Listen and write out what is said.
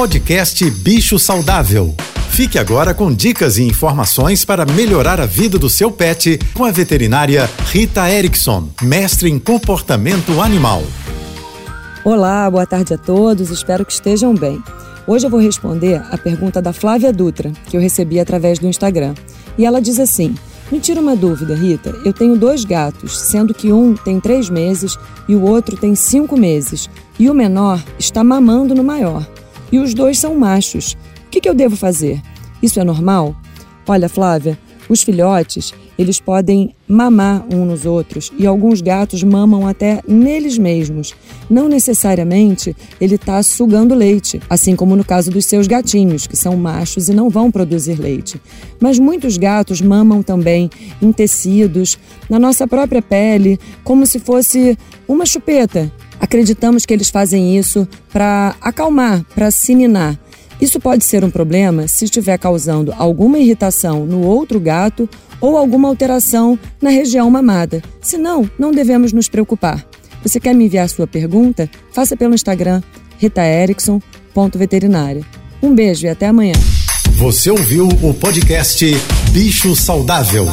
Podcast Bicho Saudável. Fique agora com dicas e informações para melhorar a vida do seu pet com a veterinária Rita Erickson, mestre em comportamento animal. Olá, boa tarde a todos, espero que estejam bem. Hoje eu vou responder a pergunta da Flávia Dutra, que eu recebi através do Instagram. E ela diz assim: me tira uma dúvida, Rita. Eu tenho dois gatos, sendo que um tem três meses e o outro tem cinco meses. E o menor está mamando no maior. E os dois são machos. O que, que eu devo fazer? Isso é normal? Olha, Flávia, os filhotes, eles podem mamar uns nos outros e alguns gatos mamam até neles mesmos. Não necessariamente ele está sugando leite, assim como no caso dos seus gatinhos, que são machos e não vão produzir leite. Mas muitos gatos mamam também em tecidos, na nossa própria pele, como se fosse uma chupeta. Acreditamos que eles fazem isso para acalmar, para sininar. Isso pode ser um problema se estiver causando alguma irritação no outro gato ou alguma alteração na região mamada. Se não, não devemos nos preocupar. Você quer me enviar sua pergunta? Faça pelo Instagram ritaerickson.veterinária. Um beijo e até amanhã. Você ouviu o podcast Bicho Saudável.